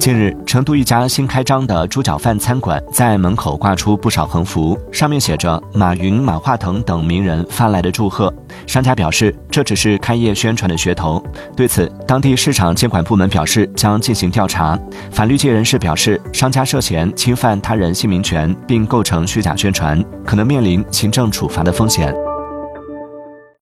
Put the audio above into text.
近日成都一家新开张的猪脚饭餐馆在门口挂出不少横幅上面写着马云马化腾等名人发来的祝贺商家表示这只是开业宣传的噱头对此当地市场监管部门表示将进行调查法律界人士表示商家涉嫌侵犯他人姓名权并构成虚假宣传。可能面临行政处罚的风险。